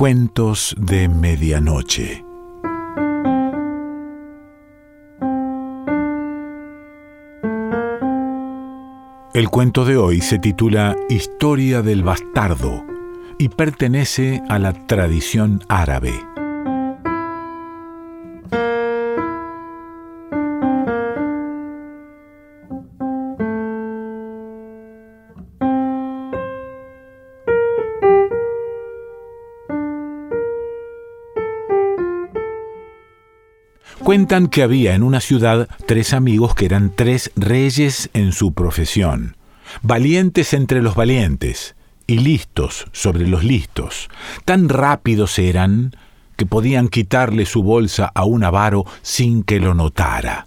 Cuentos de Medianoche. El cuento de hoy se titula Historia del Bastardo y pertenece a la tradición árabe. Cuentan que había en una ciudad tres amigos que eran tres reyes en su profesión, valientes entre los valientes y listos sobre los listos. Tan rápidos eran que podían quitarle su bolsa a un avaro sin que lo notara.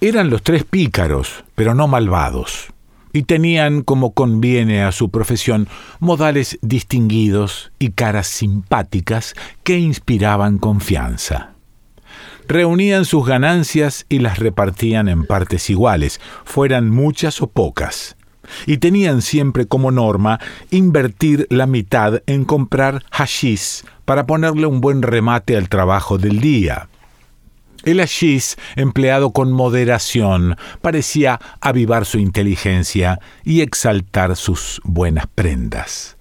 Eran los tres pícaros, pero no malvados, y tenían, como conviene a su profesión, modales distinguidos y caras simpáticas que inspiraban confianza reunían sus ganancias y las repartían en partes iguales, fueran muchas o pocas. Y tenían siempre como norma invertir la mitad en comprar hashish para ponerle un buen remate al trabajo del día. El hashish, empleado con moderación, parecía avivar su inteligencia y exaltar sus buenas prendas.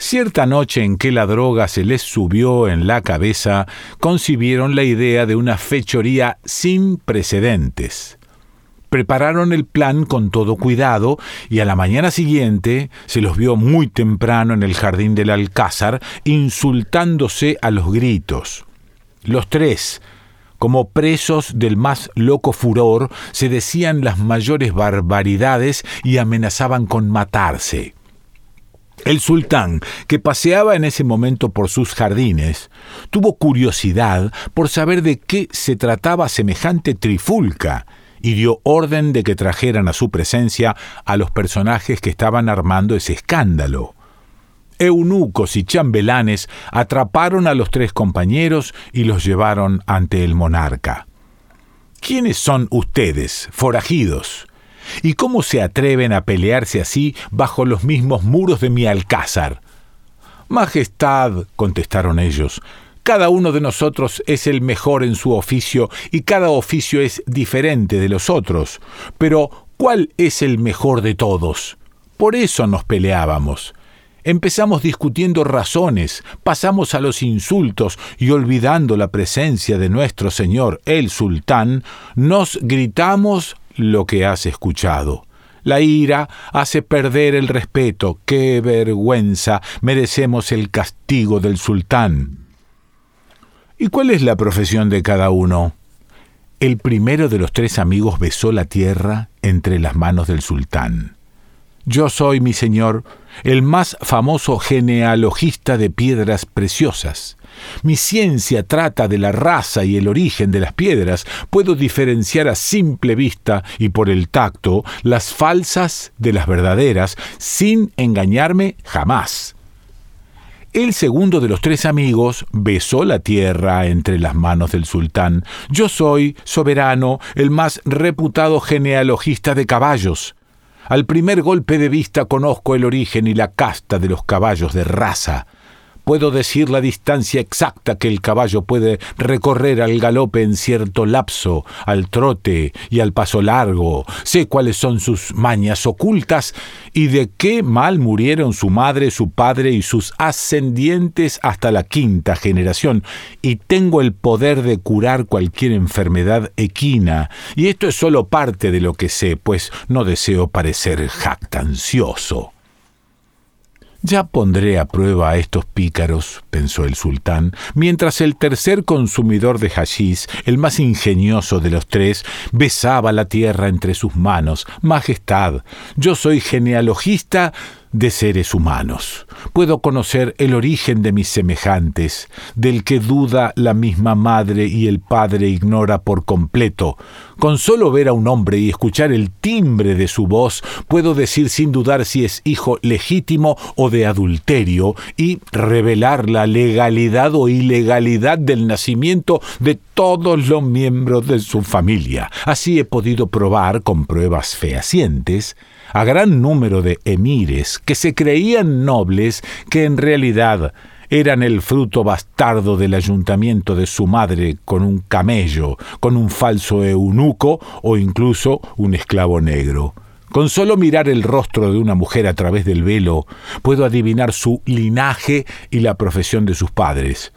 Cierta noche en que la droga se les subió en la cabeza, concibieron la idea de una fechoría sin precedentes. Prepararon el plan con todo cuidado y a la mañana siguiente se los vio muy temprano en el jardín del Alcázar insultándose a los gritos. Los tres, como presos del más loco furor, se decían las mayores barbaridades y amenazaban con matarse. El sultán, que paseaba en ese momento por sus jardines, tuvo curiosidad por saber de qué se trataba semejante trifulca y dio orden de que trajeran a su presencia a los personajes que estaban armando ese escándalo. Eunucos y chambelanes atraparon a los tres compañeros y los llevaron ante el monarca. ¿Quiénes son ustedes, forajidos? ¿Y cómo se atreven a pelearse así bajo los mismos muros de mi alcázar? Majestad, contestaron ellos, cada uno de nosotros es el mejor en su oficio y cada oficio es diferente de los otros. Pero, ¿cuál es el mejor de todos? Por eso nos peleábamos. Empezamos discutiendo razones, pasamos a los insultos y olvidando la presencia de nuestro señor el sultán, nos gritamos lo que has escuchado. La ira hace perder el respeto. ¡Qué vergüenza! Merecemos el castigo del sultán. ¿Y cuál es la profesión de cada uno? El primero de los tres amigos besó la tierra entre las manos del sultán. Yo soy, mi señor, el más famoso genealogista de piedras preciosas. Mi ciencia trata de la raza y el origen de las piedras. Puedo diferenciar a simple vista y por el tacto las falsas de las verdaderas, sin engañarme jamás. El segundo de los tres amigos besó la tierra entre las manos del sultán. Yo soy, soberano, el más reputado genealogista de caballos. Al primer golpe de vista conozco el origen y la casta de los caballos de raza. Puedo decir la distancia exacta que el caballo puede recorrer al galope en cierto lapso, al trote y al paso largo. Sé cuáles son sus mañas ocultas y de qué mal murieron su madre, su padre y sus ascendientes hasta la quinta generación. Y tengo el poder de curar cualquier enfermedad equina. Y esto es solo parte de lo que sé, pues no deseo parecer jactancioso. Ya pondré a prueba a estos pícaros, pensó el sultán, mientras el tercer consumidor de hashish, el más ingenioso de los tres, besaba la tierra entre sus manos. Majestad, yo soy genealogista de seres humanos. Puedo conocer el origen de mis semejantes, del que duda la misma madre y el padre ignora por completo. Con solo ver a un hombre y escuchar el timbre de su voz, puedo decir sin dudar si es hijo legítimo o de adulterio y revelar la legalidad o ilegalidad del nacimiento de todos los miembros de su familia. Así he podido probar con pruebas fehacientes a gran número de emires, que se creían nobles, que en realidad eran el fruto bastardo del ayuntamiento de su madre con un camello, con un falso eunuco o incluso un esclavo negro. Con solo mirar el rostro de una mujer a través del velo, puedo adivinar su linaje y la profesión de sus padres.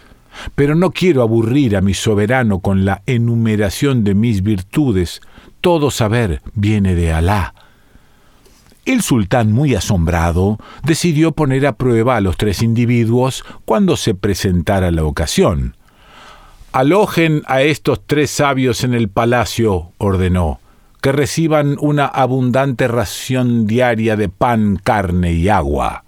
Pero no quiero aburrir a mi soberano con la enumeración de mis virtudes. Todo saber viene de Alá. El sultán, muy asombrado, decidió poner a prueba a los tres individuos cuando se presentara la ocasión. Alojen a estos tres sabios en el palacio, ordenó que reciban una abundante ración diaria de pan, carne y agua.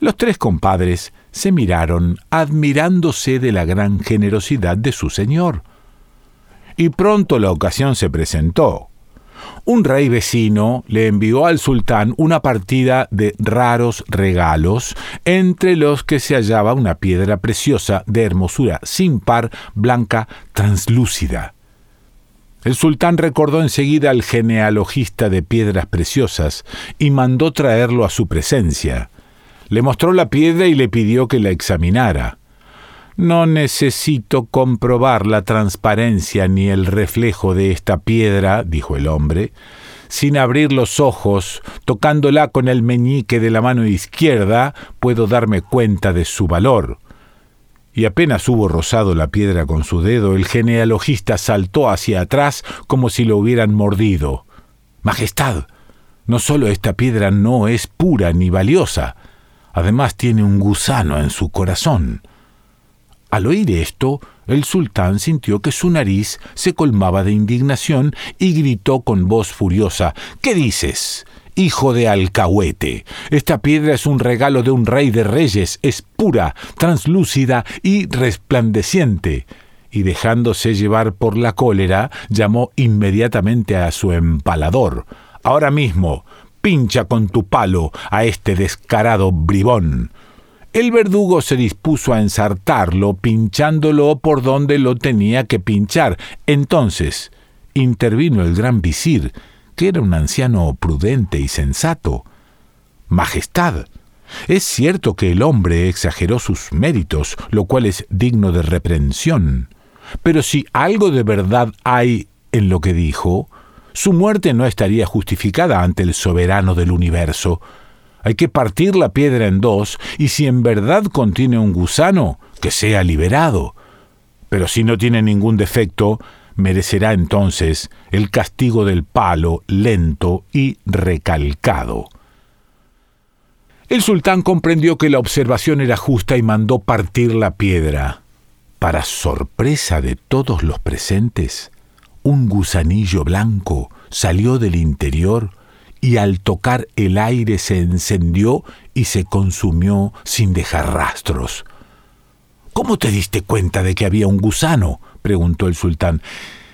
Los tres compadres se miraron admirándose de la gran generosidad de su señor. Y pronto la ocasión se presentó. Un rey vecino le envió al sultán una partida de raros regalos, entre los que se hallaba una piedra preciosa de hermosura sin par, blanca, translúcida. El sultán recordó enseguida al genealogista de piedras preciosas y mandó traerlo a su presencia. Le mostró la piedra y le pidió que la examinara. No necesito comprobar la transparencia ni el reflejo de esta piedra, dijo el hombre. Sin abrir los ojos, tocándola con el meñique de la mano izquierda, puedo darme cuenta de su valor y apenas hubo rozado la piedra con su dedo, el genealogista saltó hacia atrás como si lo hubieran mordido. Majestad, no solo esta piedra no es pura ni valiosa, además tiene un gusano en su corazón. Al oír esto, el sultán sintió que su nariz se colmaba de indignación y gritó con voz furiosa ¿Qué dices? hijo de alcahuete. Esta piedra es un regalo de un rey de reyes, es pura, translúcida y resplandeciente. Y dejándose llevar por la cólera, llamó inmediatamente a su empalador. Ahora mismo, pincha con tu palo a este descarado bribón. El verdugo se dispuso a ensartarlo, pinchándolo por donde lo tenía que pinchar. Entonces intervino el gran visir, que era un anciano prudente y sensato. Majestad, es cierto que el hombre exageró sus méritos, lo cual es digno de reprensión, pero si algo de verdad hay en lo que dijo, su muerte no estaría justificada ante el soberano del universo. Hay que partir la piedra en dos, y si en verdad contiene un gusano, que sea liberado. Pero si no tiene ningún defecto, merecerá entonces el castigo del palo lento y recalcado. El sultán comprendió que la observación era justa y mandó partir la piedra. Para sorpresa de todos los presentes, un gusanillo blanco salió del interior y al tocar el aire se encendió y se consumió sin dejar rastros. ¿Cómo te diste cuenta de que había un gusano? preguntó el sultán.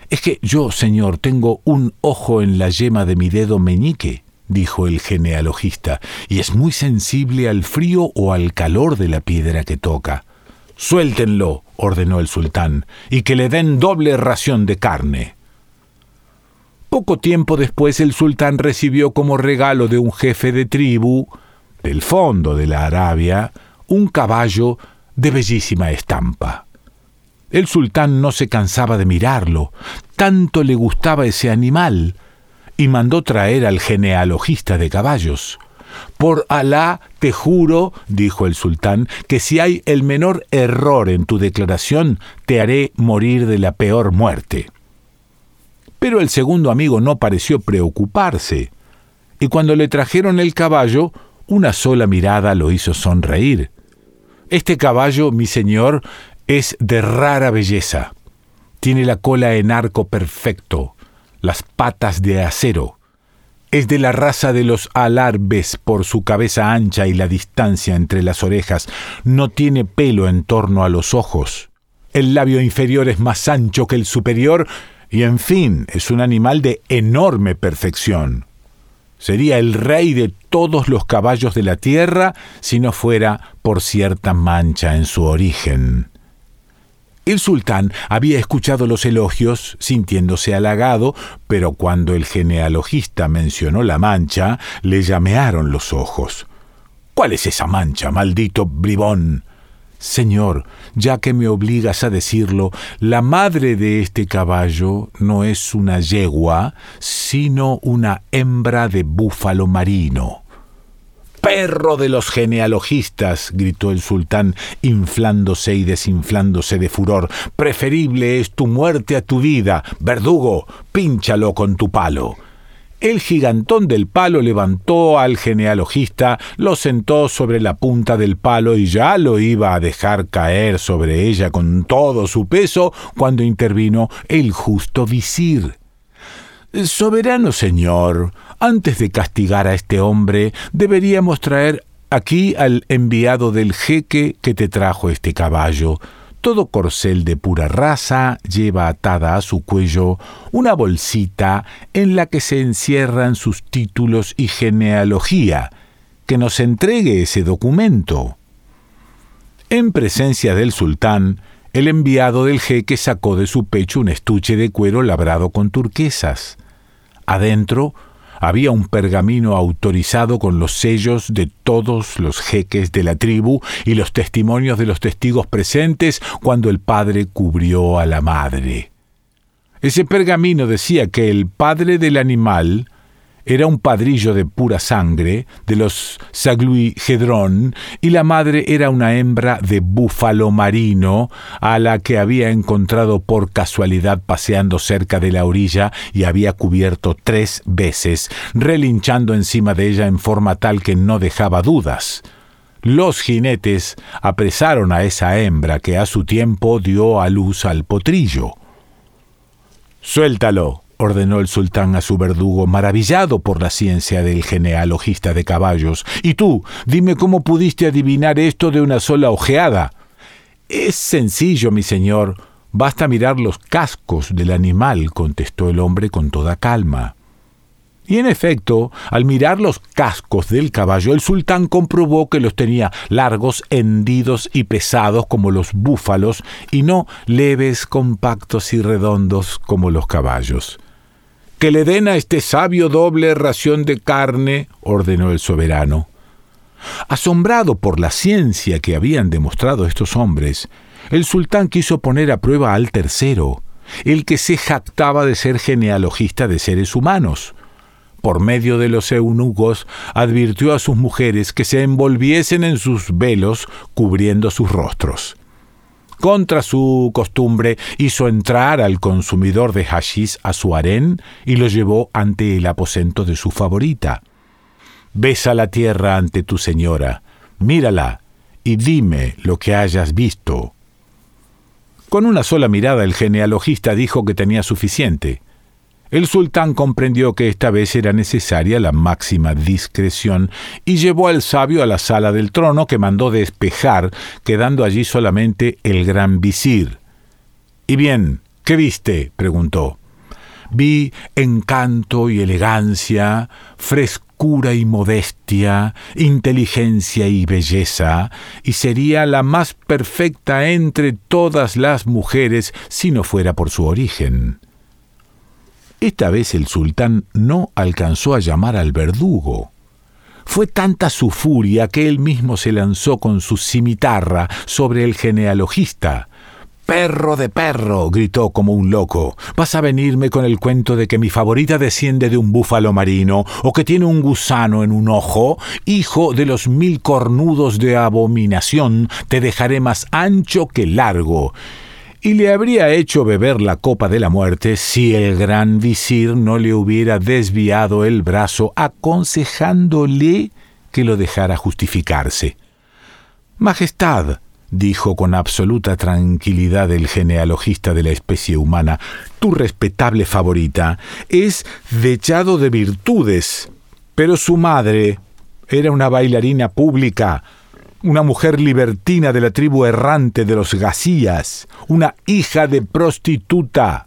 Es que yo, señor, tengo un ojo en la yema de mi dedo meñique, dijo el genealogista, y es muy sensible al frío o al calor de la piedra que toca. Suéltenlo, ordenó el sultán, y que le den doble ración de carne. Poco tiempo después el sultán recibió como regalo de un jefe de tribu, del fondo de la Arabia, un caballo de bellísima estampa. El sultán no se cansaba de mirarlo, tanto le gustaba ese animal, y mandó traer al genealogista de caballos. Por Alá te juro, dijo el sultán, que si hay el menor error en tu declaración, te haré morir de la peor muerte. Pero el segundo amigo no pareció preocuparse, y cuando le trajeron el caballo, una sola mirada lo hizo sonreír. Este caballo, mi señor, es de rara belleza. Tiene la cola en arco perfecto, las patas de acero. Es de la raza de los alarbes por su cabeza ancha y la distancia entre las orejas. No tiene pelo en torno a los ojos. El labio inferior es más ancho que el superior y en fin, es un animal de enorme perfección. Sería el rey de todos los caballos de la tierra si no fuera por cierta mancha en su origen. El sultán había escuchado los elogios, sintiéndose halagado, pero cuando el genealogista mencionó la mancha, le llamearon los ojos. ¿Cuál es esa mancha, maldito bribón? Señor, ya que me obligas a decirlo, la madre de este caballo no es una yegua, sino una hembra de búfalo marino. Perro de los genealogistas, gritó el sultán, inflándose y desinflándose de furor. Preferible es tu muerte a tu vida. Verdugo, pínchalo con tu palo. El gigantón del palo levantó al genealogista, lo sentó sobre la punta del palo y ya lo iba a dejar caer sobre ella con todo su peso cuando intervino el justo visir. Soberano señor, antes de castigar a este hombre, deberíamos traer aquí al enviado del jeque que te trajo este caballo. Todo corcel de pura raza lleva atada a su cuello una bolsita en la que se encierran sus títulos y genealogía. Que nos entregue ese documento. En presencia del sultán, el enviado del jeque sacó de su pecho un estuche de cuero labrado con turquesas. Adentro había un pergamino autorizado con los sellos de todos los jeques de la tribu y los testimonios de los testigos presentes cuando el padre cubrió a la madre. Ese pergamino decía que el padre del animal era un padrillo de pura sangre, de los Saglui y la madre era una hembra de búfalo marino, a la que había encontrado por casualidad paseando cerca de la orilla y había cubierto tres veces, relinchando encima de ella en forma tal que no dejaba dudas. Los jinetes apresaron a esa hembra que a su tiempo dio a luz al potrillo. Suéltalo, ordenó el sultán a su verdugo, maravillado por la ciencia del genealogista de caballos. Y tú, dime cómo pudiste adivinar esto de una sola ojeada. Es sencillo, mi señor. Basta mirar los cascos del animal, contestó el hombre con toda calma. Y en efecto, al mirar los cascos del caballo, el sultán comprobó que los tenía largos, hendidos y pesados como los búfalos, y no leves, compactos y redondos como los caballos. Que le den a este sabio doble ración de carne, ordenó el soberano. Asombrado por la ciencia que habían demostrado estos hombres, el sultán quiso poner a prueba al tercero, el que se jactaba de ser genealogista de seres humanos. Por medio de los eunucos, advirtió a sus mujeres que se envolviesen en sus velos cubriendo sus rostros contra su costumbre, hizo entrar al consumidor de hashish a su harén y lo llevó ante el aposento de su favorita. Besa la tierra ante tu señora, mírala y dime lo que hayas visto. Con una sola mirada el genealogista dijo que tenía suficiente. El sultán comprendió que esta vez era necesaria la máxima discreción y llevó al sabio a la sala del trono que mandó despejar, quedando allí solamente el gran visir. ¿Y bien, qué viste? preguntó. Vi encanto y elegancia, frescura y modestia, inteligencia y belleza, y sería la más perfecta entre todas las mujeres si no fuera por su origen. Esta vez el sultán no alcanzó a llamar al verdugo. Fue tanta su furia que él mismo se lanzó con su cimitarra sobre el genealogista. Perro de perro, gritó como un loco. ¿Vas a venirme con el cuento de que mi favorita desciende de un búfalo marino o que tiene un gusano en un ojo? Hijo de los mil cornudos de abominación, te dejaré más ancho que largo y le habría hecho beber la copa de la muerte si el gran visir no le hubiera desviado el brazo aconsejándole que lo dejara justificarse. Majestad, dijo con absoluta tranquilidad el genealogista de la especie humana, tu respetable favorita es dechado de virtudes, pero su madre era una bailarina pública, una mujer libertina de la tribu errante de los Gacías, una hija de prostituta.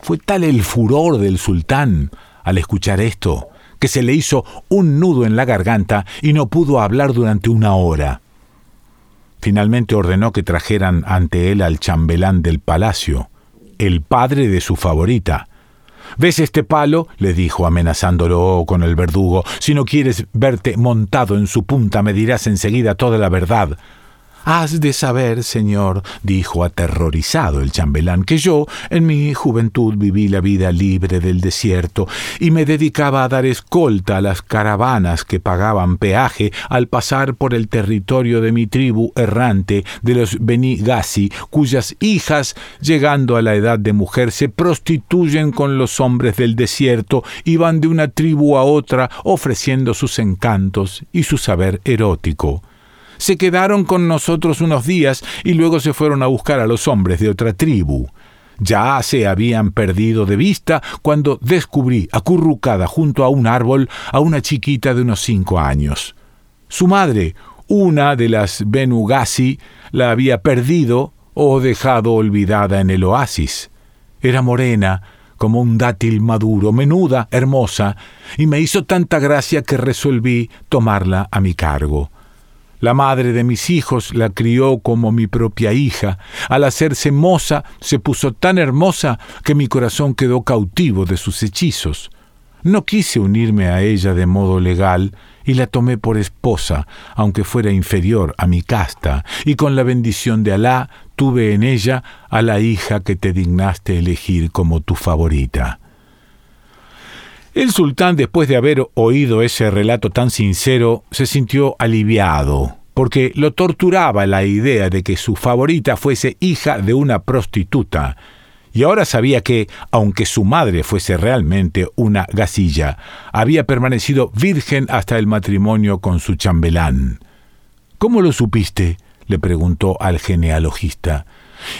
Fue tal el furor del sultán al escuchar esto, que se le hizo un nudo en la garganta y no pudo hablar durante una hora. Finalmente ordenó que trajeran ante él al chambelán del palacio, el padre de su favorita. ¿Ves este palo? le dijo amenazándolo con el verdugo. Si no quieres verte montado en su punta, me dirás enseguida toda la verdad. Has de saber, señor, dijo aterrorizado el chambelán, que yo en mi juventud viví la vida libre del desierto y me dedicaba a dar escolta a las caravanas que pagaban peaje al pasar por el territorio de mi tribu errante de los Beni cuyas hijas, llegando a la edad de mujer, se prostituyen con los hombres del desierto y van de una tribu a otra ofreciendo sus encantos y su saber erótico se quedaron con nosotros unos días y luego se fueron a buscar a los hombres de otra tribu. Ya se habían perdido de vista cuando descubrí acurrucada junto a un árbol a una chiquita de unos cinco años. Su madre, una de las Benugasi, la había perdido o dejado olvidada en el oasis. Era morena, como un dátil maduro, menuda, hermosa, y me hizo tanta gracia que resolví tomarla a mi cargo. La madre de mis hijos la crió como mi propia hija. Al hacerse moza, se puso tan hermosa que mi corazón quedó cautivo de sus hechizos. No quise unirme a ella de modo legal y la tomé por esposa, aunque fuera inferior a mi casta, y con la bendición de Alá tuve en ella a la hija que te dignaste elegir como tu favorita. El sultán, después de haber oído ese relato tan sincero, se sintió aliviado, porque lo torturaba la idea de que su favorita fuese hija de una prostituta, y ahora sabía que, aunque su madre fuese realmente una gasilla, había permanecido virgen hasta el matrimonio con su chambelán. ¿Cómo lo supiste? le preguntó al genealogista.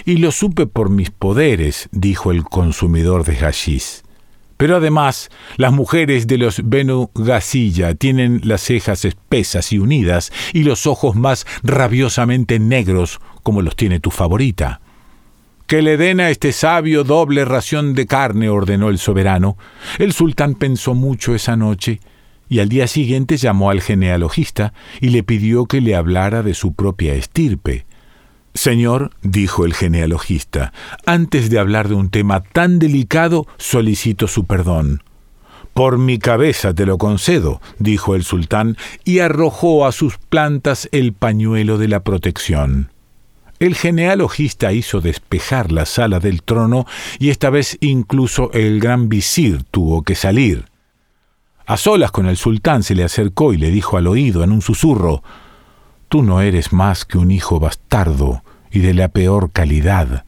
Y lo supe por mis poderes, dijo el consumidor de hashish. Pero además, las mujeres de los Benu Gasilla tienen las cejas espesas y unidas y los ojos más rabiosamente negros como los tiene tu favorita. Que le den a este sabio doble ración de carne, ordenó el soberano. El sultán pensó mucho esa noche y al día siguiente llamó al genealogista y le pidió que le hablara de su propia estirpe. Señor, dijo el genealogista, antes de hablar de un tema tan delicado, solicito su perdón. Por mi cabeza te lo concedo, dijo el sultán, y arrojó a sus plantas el pañuelo de la protección. El genealogista hizo despejar la sala del trono y esta vez incluso el gran visir tuvo que salir. A solas con el sultán se le acercó y le dijo al oído en un susurro Tú no eres más que un hijo bastardo y de la peor calidad.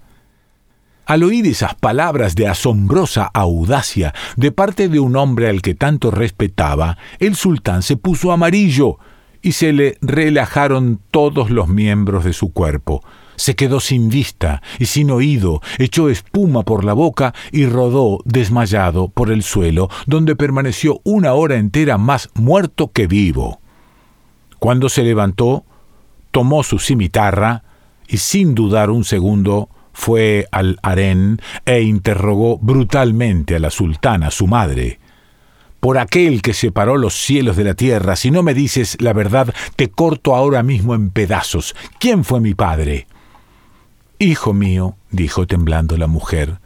Al oír esas palabras de asombrosa audacia de parte de un hombre al que tanto respetaba, el sultán se puso amarillo y se le relajaron todos los miembros de su cuerpo. Se quedó sin vista y sin oído, echó espuma por la boca y rodó desmayado por el suelo, donde permaneció una hora entera más muerto que vivo. Cuando se levantó, tomó su cimitarra y sin dudar un segundo fue al harén e interrogó brutalmente a la sultana, su madre. Por aquel que separó los cielos de la tierra, si no me dices la verdad, te corto ahora mismo en pedazos. ¿Quién fue mi padre? Hijo mío, dijo temblando la mujer,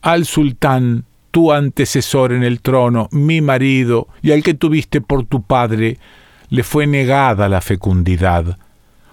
al sultán, tu antecesor en el trono, mi marido, y al que tuviste por tu padre, le fue negada la fecundidad.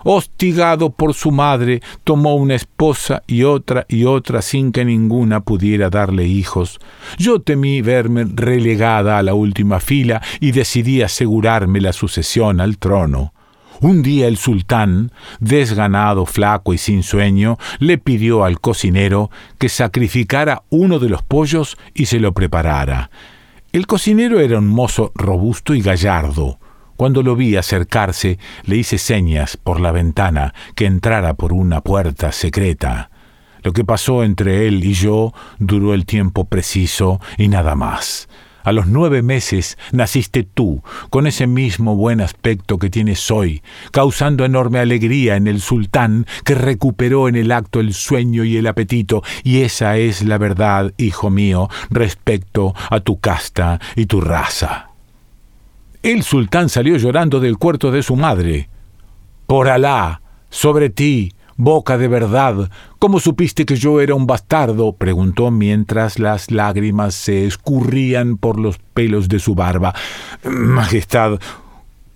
Hostigado por su madre, tomó una esposa y otra y otra sin que ninguna pudiera darle hijos. Yo temí verme relegada a la última fila y decidí asegurarme la sucesión al trono. Un día el sultán, desganado, flaco y sin sueño, le pidió al cocinero que sacrificara uno de los pollos y se lo preparara. El cocinero era un mozo robusto y gallardo. Cuando lo vi acercarse, le hice señas por la ventana que entrara por una puerta secreta. Lo que pasó entre él y yo duró el tiempo preciso y nada más. A los nueve meses naciste tú, con ese mismo buen aspecto que tienes hoy, causando enorme alegría en el sultán, que recuperó en el acto el sueño y el apetito, y esa es la verdad, hijo mío, respecto a tu casta y tu raza. El sultán salió llorando del cuarto de su madre. Por Alá, sobre ti, Boca de verdad, ¿cómo supiste que yo era un bastardo? preguntó mientras las lágrimas se escurrían por los pelos de su barba. Majestad,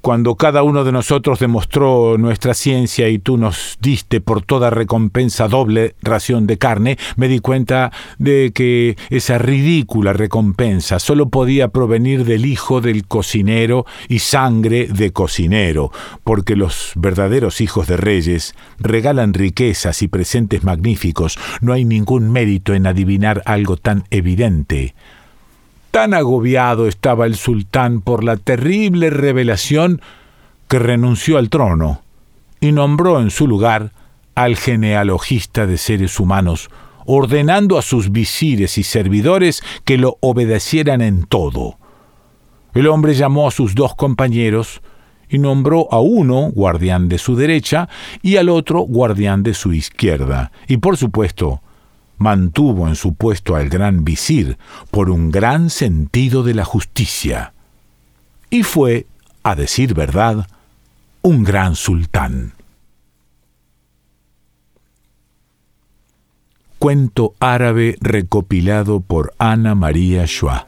cuando cada uno de nosotros demostró nuestra ciencia y tú nos diste por toda recompensa doble ración de carne, me di cuenta de que esa ridícula recompensa solo podía provenir del hijo del cocinero y sangre de cocinero, porque los verdaderos hijos de reyes regalan riquezas y presentes magníficos. No hay ningún mérito en adivinar algo tan evidente. Tan agobiado estaba el sultán por la terrible revelación que renunció al trono y nombró en su lugar al genealogista de seres humanos, ordenando a sus visires y servidores que lo obedecieran en todo. El hombre llamó a sus dos compañeros y nombró a uno guardián de su derecha y al otro guardián de su izquierda, y por supuesto mantuvo en su puesto al gran visir por un gran sentido de la justicia, y fue, a decir verdad, un gran sultán. Cuento árabe recopilado por Ana María Schwa.